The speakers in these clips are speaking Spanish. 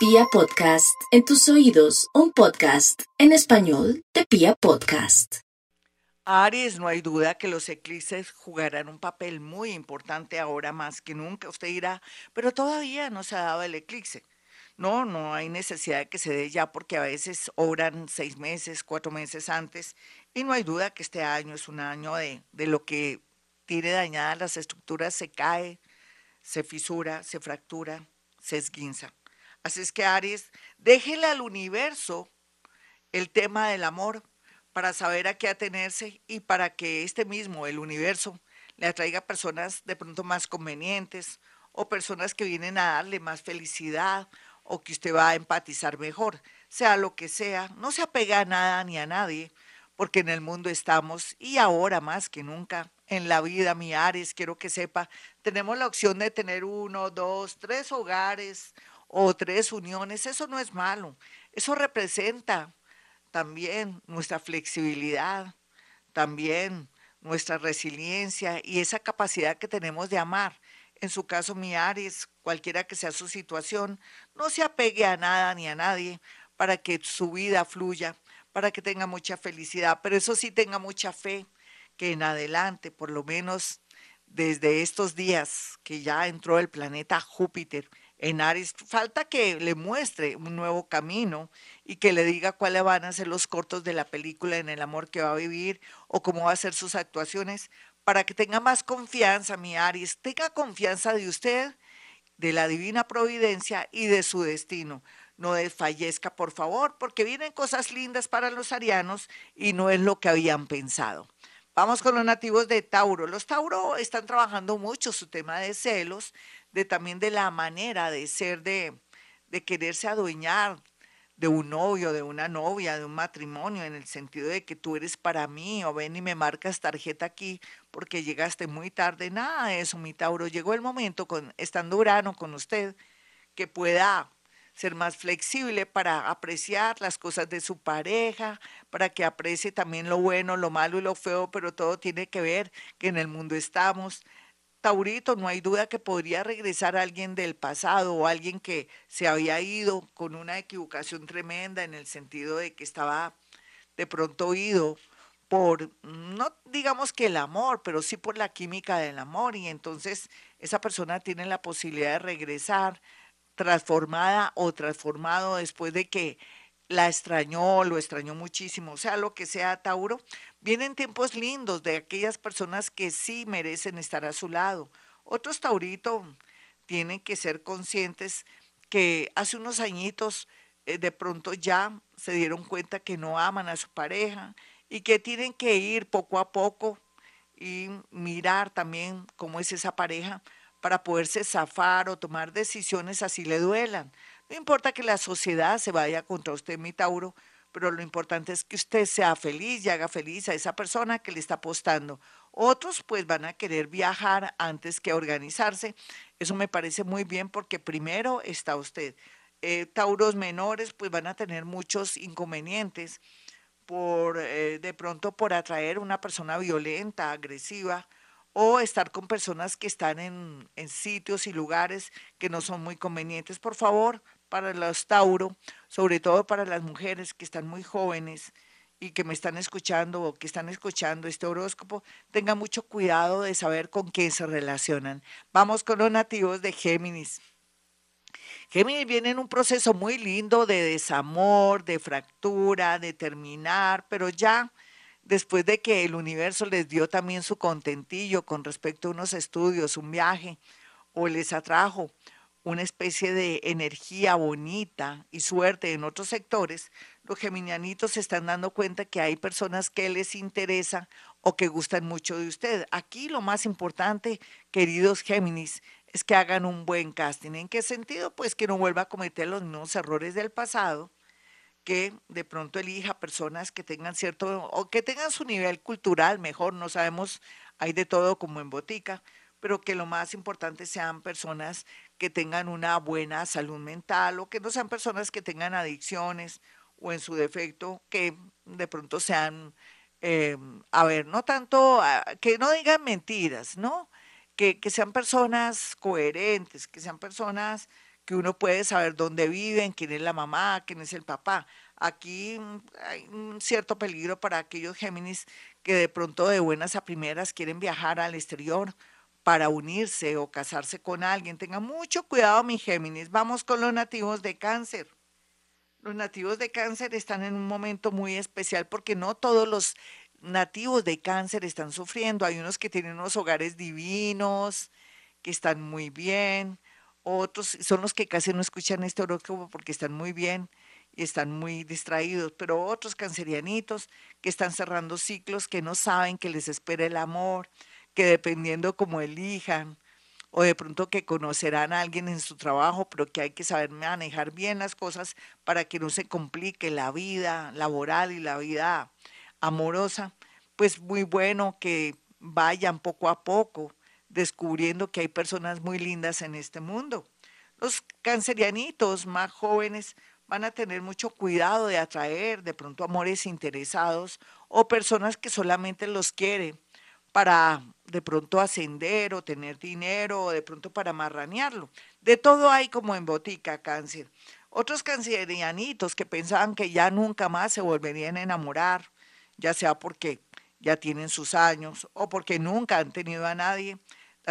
Pia Podcast, en tus oídos, un podcast en español de Pia Podcast. Aries, no hay duda que los eclipses jugarán un papel muy importante ahora más que nunca. Usted dirá, pero todavía no se ha dado el eclipse. No, no hay necesidad de que se dé ya porque a veces obran seis meses, cuatro meses antes y no hay duda que este año es un año de, de lo que tiene dañadas las estructuras, se cae, se fisura, se fractura, se esguinza. Así es que Aries, déjele al universo el tema del amor para saber a qué atenerse y para que este mismo, el universo, le atraiga personas de pronto más convenientes o personas que vienen a darle más felicidad o que usted va a empatizar mejor, sea lo que sea, no se apega a nada ni a nadie, porque en el mundo estamos y ahora más que nunca en la vida, mi Ares, quiero que sepa, tenemos la opción de tener uno, dos, tres hogares o tres uniones, eso no es malo, eso representa también nuestra flexibilidad, también nuestra resiliencia y esa capacidad que tenemos de amar. En su caso, mi Aries, cualquiera que sea su situación, no se apegue a nada ni a nadie para que su vida fluya, para que tenga mucha felicidad, pero eso sí tenga mucha fe que en adelante, por lo menos desde estos días que ya entró el planeta Júpiter en Aries, falta que le muestre un nuevo camino y que le diga cuáles van a ser los cortos de la película en el amor que va a vivir o cómo va a ser sus actuaciones para que tenga más confianza, mi Aries, tenga confianza de usted, de la divina providencia y de su destino. No desfallezca, por favor, porque vienen cosas lindas para los arianos y no es lo que habían pensado. Vamos con los nativos de Tauro. Los Tauro están trabajando mucho su tema de celos, de también de la manera de ser, de, de quererse adueñar de un novio, de una novia, de un matrimonio, en el sentido de que tú eres para mí, o ven y me marcas tarjeta aquí porque llegaste muy tarde. Nada de eso, mi Tauro. Llegó el momento, con, estando Urano con usted, que pueda ser más flexible para apreciar las cosas de su pareja, para que aprecie también lo bueno, lo malo y lo feo, pero todo tiene que ver que en el mundo estamos. Taurito, no hay duda que podría regresar alguien del pasado o alguien que se había ido con una equivocación tremenda en el sentido de que estaba de pronto ido por, no digamos que el amor, pero sí por la química del amor y entonces esa persona tiene la posibilidad de regresar transformada o transformado después de que la extrañó, lo extrañó muchísimo, o sea, lo que sea Tauro, vienen tiempos lindos de aquellas personas que sí merecen estar a su lado. Otros Taurito tienen que ser conscientes que hace unos añitos eh, de pronto ya se dieron cuenta que no aman a su pareja y que tienen que ir poco a poco y mirar también cómo es esa pareja para poderse zafar o tomar decisiones así le duelan. No importa que la sociedad se vaya contra usted, mi Tauro, pero lo importante es que usted sea feliz y haga feliz a esa persona que le está apostando. Otros pues van a querer viajar antes que organizarse. Eso me parece muy bien porque primero está usted. Eh, tauros menores pues van a tener muchos inconvenientes por eh, de pronto por atraer una persona violenta, agresiva, o estar con personas que están en, en, sitios y lugares que no son muy convenientes. Por favor, para los Tauro, sobre todo para las mujeres que están muy jóvenes y que me están escuchando o que están escuchando este horóscopo, tengan mucho cuidado de saber con quién se relacionan. Vamos con los nativos de Géminis. Géminis viene en un proceso muy lindo de desamor, de fractura, de terminar, pero ya después de que el universo les dio también su contentillo con respecto a unos estudios, un viaje, o les atrajo una especie de energía bonita y suerte en otros sectores, los geminianitos se están dando cuenta que hay personas que les interesa o que gustan mucho de usted. Aquí lo más importante, queridos Géminis, es que hagan un buen casting. ¿En qué sentido? Pues que no vuelva a cometer los mismos errores del pasado que de pronto elija personas que tengan cierto o que tengan su nivel cultural mejor, no sabemos, hay de todo como en botica, pero que lo más importante sean personas que tengan una buena salud mental o que no sean personas que tengan adicciones o en su defecto que de pronto sean, eh, a ver, no tanto, ah, que no digan mentiras, ¿no? Que, que sean personas coherentes, que sean personas que uno puede saber dónde viven, quién es la mamá, quién es el papá. Aquí mm, hay un cierto peligro para aquellos Géminis que de pronto de buenas a primeras quieren viajar al exterior para unirse o casarse con alguien. Tengan mucho cuidado, mi Géminis. Vamos con los nativos de cáncer. Los nativos de cáncer están en un momento muy especial porque no todos los nativos de cáncer están sufriendo. Hay unos que tienen unos hogares divinos, que están muy bien. Otros son los que casi no escuchan este horóscopo porque están muy bien y están muy distraídos, pero otros cancerianitos que están cerrando ciclos, que no saben que les espera el amor, que dependiendo cómo elijan, o de pronto que conocerán a alguien en su trabajo, pero que hay que saber manejar bien las cosas para que no se complique la vida laboral y la vida amorosa, pues muy bueno que vayan poco a poco descubriendo que hay personas muy lindas en este mundo. Los cancerianitos más jóvenes van a tener mucho cuidado de atraer de pronto amores interesados o personas que solamente los quieren para de pronto ascender o tener dinero o de pronto para marranearlo. De todo hay como en botica cáncer. Otros cancerianitos que pensaban que ya nunca más se volverían a enamorar, ya sea porque ya tienen sus años o porque nunca han tenido a nadie,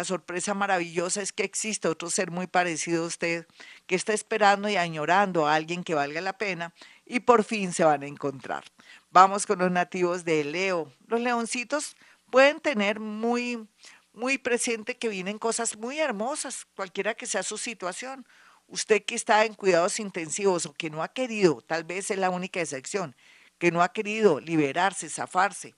la sorpresa maravillosa es que existe otro ser muy parecido a usted que está esperando y añorando a alguien que valga la pena y por fin se van a encontrar. Vamos con los nativos de Leo. Los leoncitos pueden tener muy, muy presente que vienen cosas muy hermosas, cualquiera que sea su situación. Usted que está en cuidados intensivos o que no ha querido, tal vez es la única excepción, que no ha querido liberarse, zafarse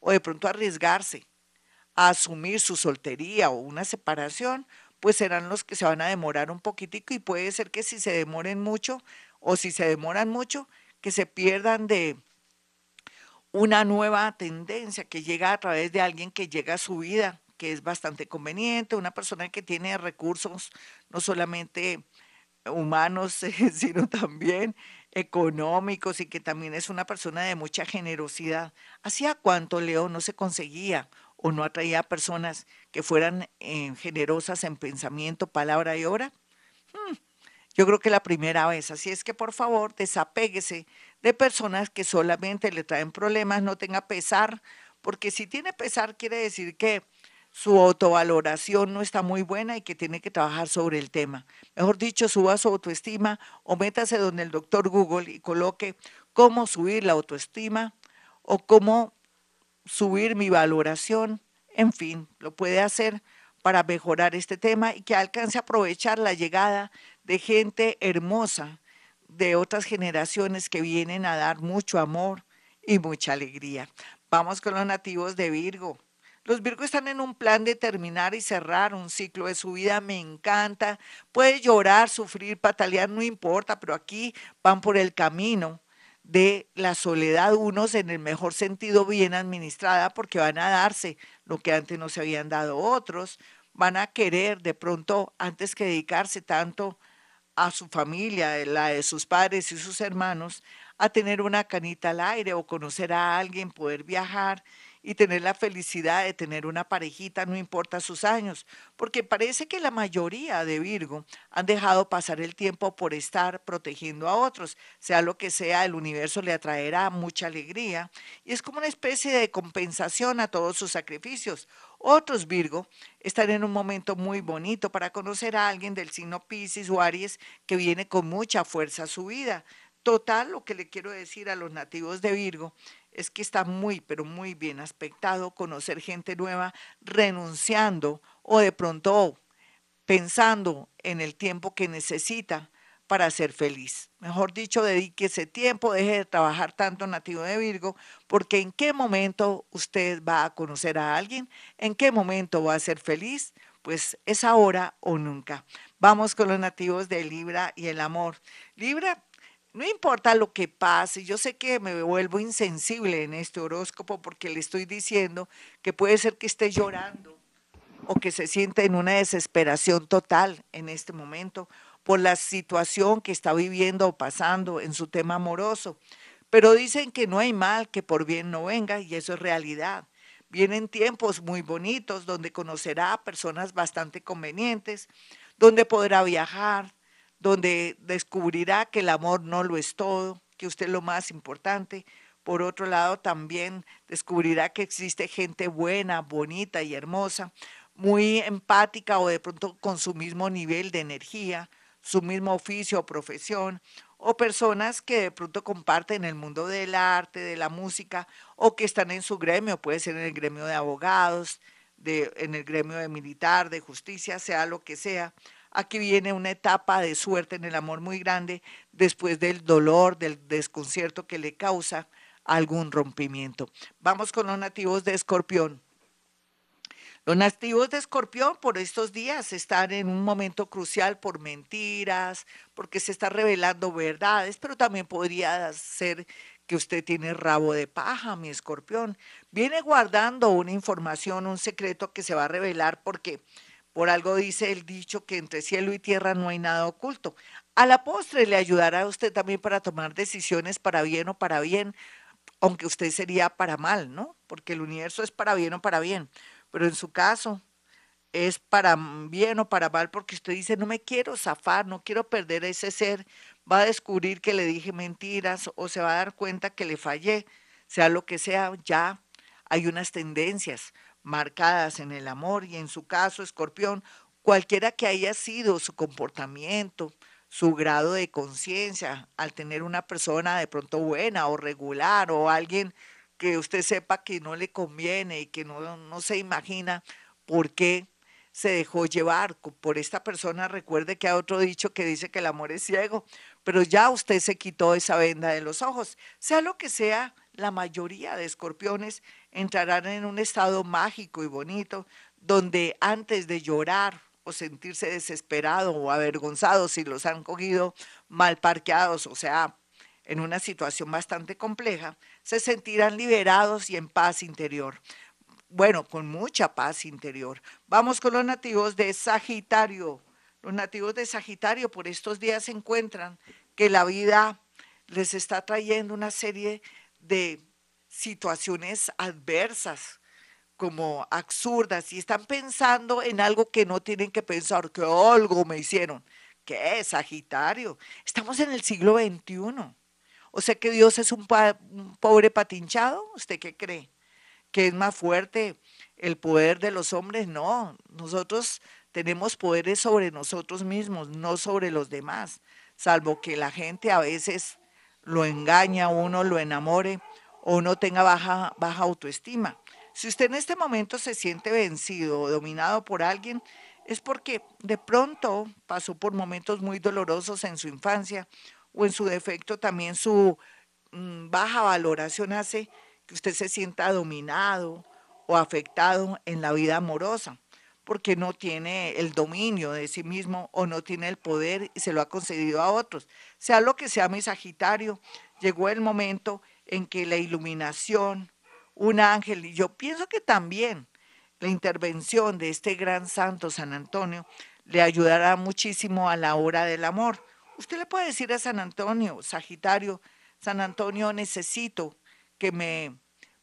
o de pronto arriesgarse a asumir su soltería o una separación, pues serán los que se van a demorar un poquitico y puede ser que si se demoren mucho o si se demoran mucho, que se pierdan de una nueva tendencia que llega a través de alguien que llega a su vida, que es bastante conveniente, una persona que tiene recursos no solamente humanos, sino también económicos y que también es una persona de mucha generosidad. ¿Hacía cuánto Leo no se conseguía o no atraía a personas que fueran eh, generosas en pensamiento, palabra y obra? Hmm, yo creo que la primera vez. Así es que por favor desapéguese de personas que solamente le traen problemas, no tenga pesar, porque si tiene pesar quiere decir que su autovaloración no está muy buena y que tiene que trabajar sobre el tema. Mejor dicho, suba su autoestima o métase donde el doctor Google y coloque cómo subir la autoestima o cómo subir mi valoración, en fin, lo puede hacer para mejorar este tema y que alcance a aprovechar la llegada de gente hermosa de otras generaciones que vienen a dar mucho amor y mucha alegría. Vamos con los nativos de Virgo. Los Virgo están en un plan de terminar y cerrar un ciclo de su vida, me encanta. Puede llorar, sufrir, patalear, no importa, pero aquí van por el camino de la soledad, unos en el mejor sentido bien administrada, porque van a darse lo que antes no se habían dado otros, van a querer de pronto, antes que dedicarse tanto a su familia, la de sus padres y sus hermanos, a tener una canita al aire o conocer a alguien, poder viajar y tener la felicidad de tener una parejita, no importa sus años, porque parece que la mayoría de Virgo han dejado pasar el tiempo por estar protegiendo a otros, sea lo que sea, el universo le atraerá mucha alegría y es como una especie de compensación a todos sus sacrificios. Otros Virgo están en un momento muy bonito para conocer a alguien del signo Pisces o Aries que viene con mucha fuerza a su vida. Total, lo que le quiero decir a los nativos de Virgo es que está muy, pero muy bien aspectado conocer gente nueva renunciando o de pronto pensando en el tiempo que necesita para ser feliz. Mejor dicho, dedique ese tiempo, deje de trabajar tanto nativo de Virgo, porque en qué momento usted va a conocer a alguien, en qué momento va a ser feliz, pues es ahora o nunca. Vamos con los nativos de Libra y el amor. Libra, no importa lo que pase, yo sé que me vuelvo insensible en este horóscopo porque le estoy diciendo que puede ser que esté llorando o que se sienta en una desesperación total en este momento por la situación que está viviendo o pasando en su tema amoroso. Pero dicen que no hay mal que por bien no venga y eso es realidad. Vienen tiempos muy bonitos donde conocerá a personas bastante convenientes, donde podrá viajar, donde descubrirá que el amor no lo es todo, que usted es lo más importante. Por otro lado, también descubrirá que existe gente buena, bonita y hermosa, muy empática o de pronto con su mismo nivel de energía, su mismo oficio o profesión, o personas que de pronto comparten el mundo del arte, de la música, o que están en su gremio, puede ser en el gremio de abogados, de, en el gremio de militar, de justicia, sea lo que sea. Aquí viene una etapa de suerte en el amor muy grande después del dolor, del desconcierto que le causa algún rompimiento. Vamos con los nativos de Escorpión. Los nativos de Escorpión por estos días están en un momento crucial por mentiras, porque se está revelando verdades, pero también podría ser que usted tiene rabo de paja, mi escorpión. Viene guardando una información, un secreto que se va a revelar porque por algo dice el dicho que entre cielo y tierra no hay nada oculto. A la postre le ayudará a usted también para tomar decisiones para bien o para bien, aunque usted sería para mal, ¿no? Porque el universo es para bien o para bien. Pero en su caso es para bien o para mal porque usted dice, no me quiero zafar, no quiero perder ese ser, va a descubrir que le dije mentiras o se va a dar cuenta que le fallé, sea lo que sea, ya hay unas tendencias marcadas en el amor y en su caso, escorpión, cualquiera que haya sido su comportamiento, su grado de conciencia al tener una persona de pronto buena o regular o alguien que usted sepa que no le conviene y que no, no se imagina por qué se dejó llevar por esta persona. Recuerde que hay otro dicho que dice que el amor es ciego, pero ya usted se quitó esa venda de los ojos. Sea lo que sea, la mayoría de escorpiones entrarán en un estado mágico y bonito donde antes de llorar o sentirse desesperado o avergonzado si los han cogido mal parqueados, o sea, en una situación bastante compleja, se sentirán liberados y en paz interior. Bueno, con mucha paz interior. Vamos con los nativos de Sagitario. Los nativos de Sagitario por estos días se encuentran que la vida les está trayendo una serie de situaciones adversas, como absurdas, y están pensando en algo que no tienen que pensar, que algo me hicieron. ¿Qué es Sagitario? Estamos en el siglo XXI. O sea que Dios es un, pobre patinchado. ¿Usted qué cree? ¿Que es más fuerte el poder de los hombres? No, nosotros tenemos poderes sobre nosotros mismos, no sobre los demás, salvo que la gente a veces lo engaña, uno lo enamore o uno tenga baja, baja autoestima. Si usted en este momento se siente vencido o dominado por alguien, es porque de pronto pasó por momentos muy dolorosos en su infancia o en su defecto también su mm, baja valoración hace que usted se sienta dominado o afectado en la vida amorosa, porque no tiene el dominio de sí mismo o no tiene el poder y se lo ha concedido a otros. Sea lo que sea mi Sagitario, llegó el momento en que la iluminación, un ángel, y yo pienso que también la intervención de este gran santo San Antonio le ayudará muchísimo a la hora del amor Usted le puede decir a San Antonio, Sagitario, San Antonio, necesito que me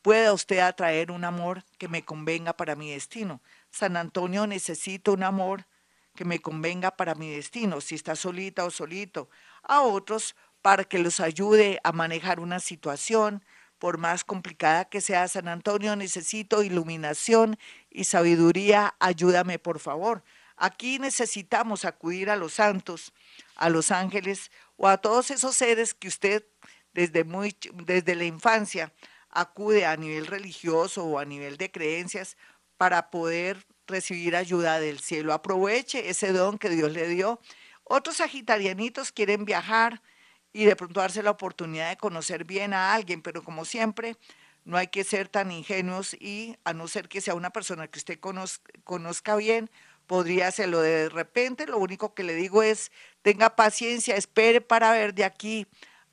pueda usted atraer un amor que me convenga para mi destino. San Antonio, necesito un amor que me convenga para mi destino, si está solita o solito. A otros, para que los ayude a manejar una situación, por más complicada que sea San Antonio, necesito iluminación y sabiduría, ayúdame por favor. Aquí necesitamos acudir a los santos, a los ángeles o a todos esos seres que usted desde, muy, desde la infancia acude a nivel religioso o a nivel de creencias para poder recibir ayuda del cielo. Aproveche ese don que Dios le dio. Otros sagitarianitos quieren viajar y de pronto darse la oportunidad de conocer bien a alguien, pero como siempre, no hay que ser tan ingenuos y a no ser que sea una persona que usted conozca, bien, podría hacerlo de repente. Lo único que le digo es, tenga paciencia, espere para ver de aquí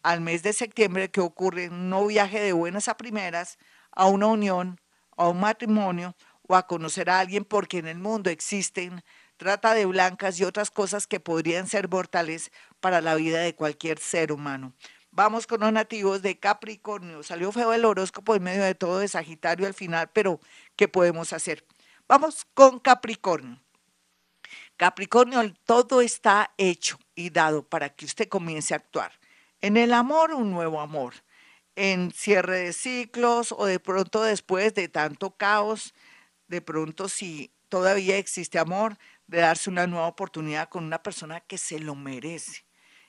al mes de septiembre que ocurre no viaje de buenas a primeras a una unión, a un matrimonio o a conocer a alguien porque en el mundo existen trata de blancas y otras cosas que podrían ser mortales para la vida de cualquier ser humano. Vamos con los nativos de Capricornio. Salió feo el horóscopo en medio de todo de Sagitario al final, pero ¿qué podemos hacer? Vamos con Capricornio. Capricornio, todo está hecho y dado para que usted comience a actuar. En el amor, un nuevo amor. En cierre de ciclos o de pronto después de tanto caos, de pronto si todavía existe amor, de darse una nueva oportunidad con una persona que se lo merece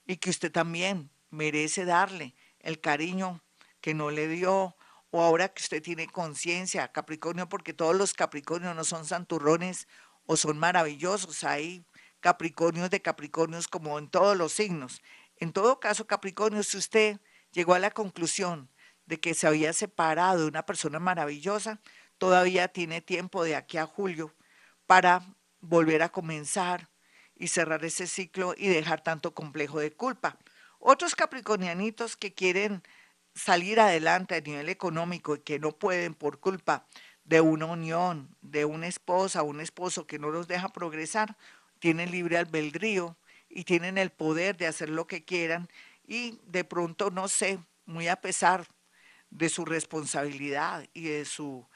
y que usted también merece darle el cariño que no le dio o ahora que usted tiene conciencia, Capricornio, porque todos los Capricornios no son santurrones o son maravillosos, hay Capricornios de Capricornios como en todos los signos. En todo caso, Capricornio, si usted llegó a la conclusión de que se había separado de una persona maravillosa, todavía tiene tiempo de aquí a julio para volver a comenzar y cerrar ese ciclo y dejar tanto complejo de culpa. Otros capricornianitos que quieren salir adelante a nivel económico y que no pueden por culpa de una unión, de una esposa un esposo que no los deja progresar, tienen libre albedrío y tienen el poder de hacer lo que quieran y de pronto, no sé, muy a pesar de su responsabilidad y de su,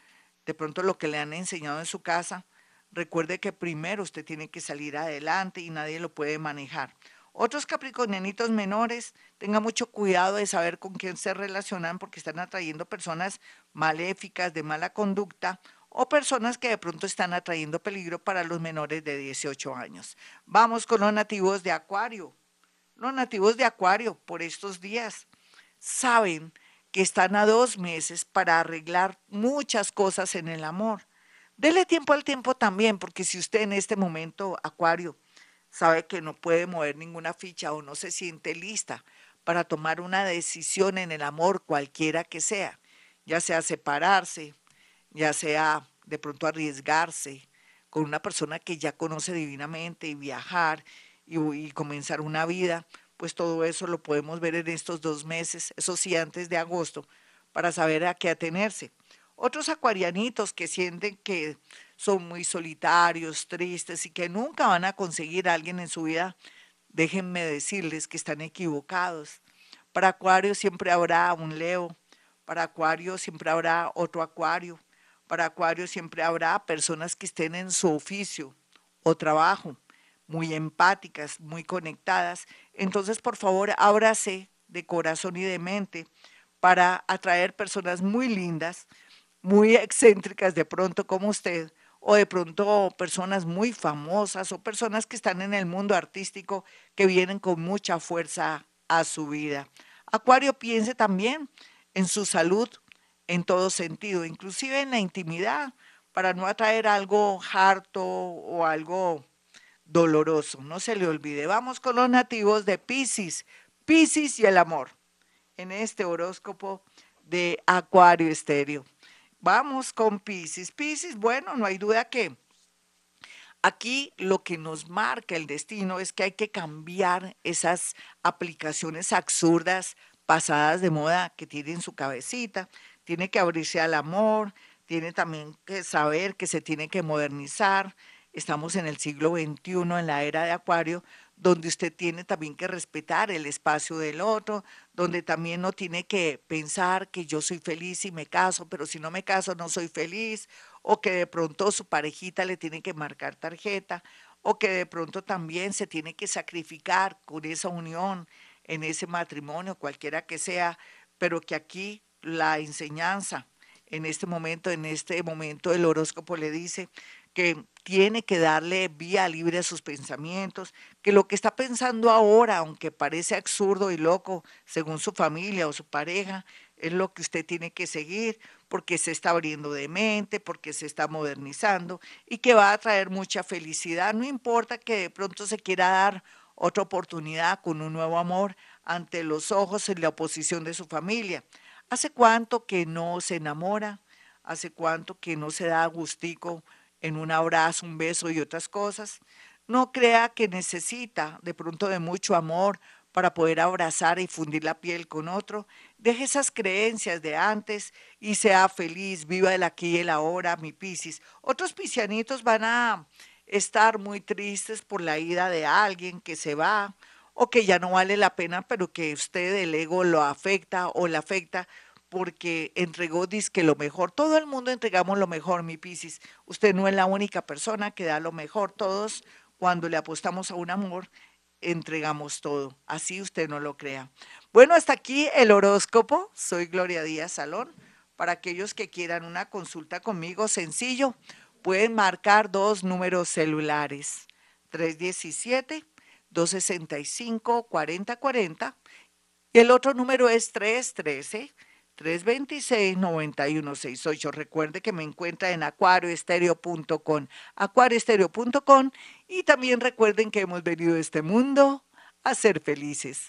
de pronto lo que le han enseñado en su casa, recuerde que primero usted tiene que salir adelante y nadie lo puede manejar. Otros capricornianitos menores, tenga mucho cuidado de saber con quién se relacionan porque están atrayendo personas maléficas, de mala conducta o personas que de pronto están atrayendo peligro para los menores de 18 años. Vamos con los nativos de Acuario. Los nativos de Acuario por estos días saben que están a dos meses para arreglar muchas cosas en el amor. Dele tiempo al tiempo también, porque si usted en este momento, Acuario, sabe que no puede mover ninguna ficha o no se siente lista para tomar una decisión en el amor, cualquiera que sea, ya sea separarse, ya sea de pronto arriesgarse con una persona que ya conoce divinamente y viajar y, y comenzar una vida, pues todo eso lo podemos ver en estos dos meses, eso sí, antes de agosto, para saber a qué atenerse. Otros acuarianitos que sienten que son muy solitarios, tristes y que nunca van a conseguir a alguien en su vida, déjenme decirles que están equivocados. Para Acuario siempre habrá un Leo, para Acuario siempre habrá otro Acuario, para Acuario siempre habrá personas que estén en su oficio o trabajo, muy empáticas, muy conectadas. Entonces, por favor, ábrase de corazón y de mente para atraer personas muy lindas, muy excéntricas de pronto como usted, o de pronto personas muy famosas o personas que están en el mundo artístico que vienen con mucha fuerza a su vida. Acuario piense también en su salud en todo sentido, inclusive en la intimidad, para no atraer algo harto o algo doloroso. No se le olvide. Vamos con los nativos de Pisces. Pisces y el amor. En este horóscopo de Acuario Estéreo. Vamos con Pisces. Pisces, bueno, no hay duda que aquí lo que nos marca el destino es que hay que cambiar esas aplicaciones absurdas, pasadas de moda que tiene en su cabecita. Tiene que abrirse al amor, tiene también que saber que se tiene que modernizar. Estamos en el siglo XXI, en la era de Acuario, donde usted tiene también que respetar el espacio del otro, donde también no tiene que pensar que yo soy feliz y me caso, pero si no me caso no soy feliz, o que de pronto su parejita le tiene que marcar tarjeta, o que de pronto también se tiene que sacrificar con esa unión en ese matrimonio, cualquiera que sea, pero que aquí la enseñanza en este momento, en este momento el horóscopo le dice que tiene que darle vía libre a sus pensamientos, que lo que está pensando ahora, aunque parece absurdo y loco según su familia o su pareja, es lo que usted tiene que seguir porque se está abriendo de mente, porque se está modernizando y que va a traer mucha felicidad. No importa que de pronto se quiera dar otra oportunidad con un nuevo amor ante los ojos y la oposición de su familia. ¿Hace cuánto que no se enamora? ¿Hace cuánto que no se da gustico en un abrazo, un beso y otras cosas. No crea que necesita de pronto de mucho amor para poder abrazar y fundir la piel con otro. Deje esas creencias de antes y sea feliz, viva el aquí y el ahora, mi Piscis. Otros piscianitos van a estar muy tristes por la ida de alguien que se va o que ya no vale la pena, pero que usted el ego lo afecta o le afecta porque entregó disque lo mejor. Todo el mundo entregamos lo mejor, mi Piscis. Usted no es la única persona que da lo mejor. Todos cuando le apostamos a un amor, entregamos todo, así usted no lo crea. Bueno, hasta aquí el horóscopo. Soy Gloria Díaz Salón. Para aquellos que quieran una consulta conmigo, sencillo, pueden marcar dos números celulares, 317-265-4040 y el otro número es 313. 326-9168. Recuerde que me encuentra en acuarioestereo.com, acuarioestereo.com y también recuerden que hemos venido a este mundo a ser felices.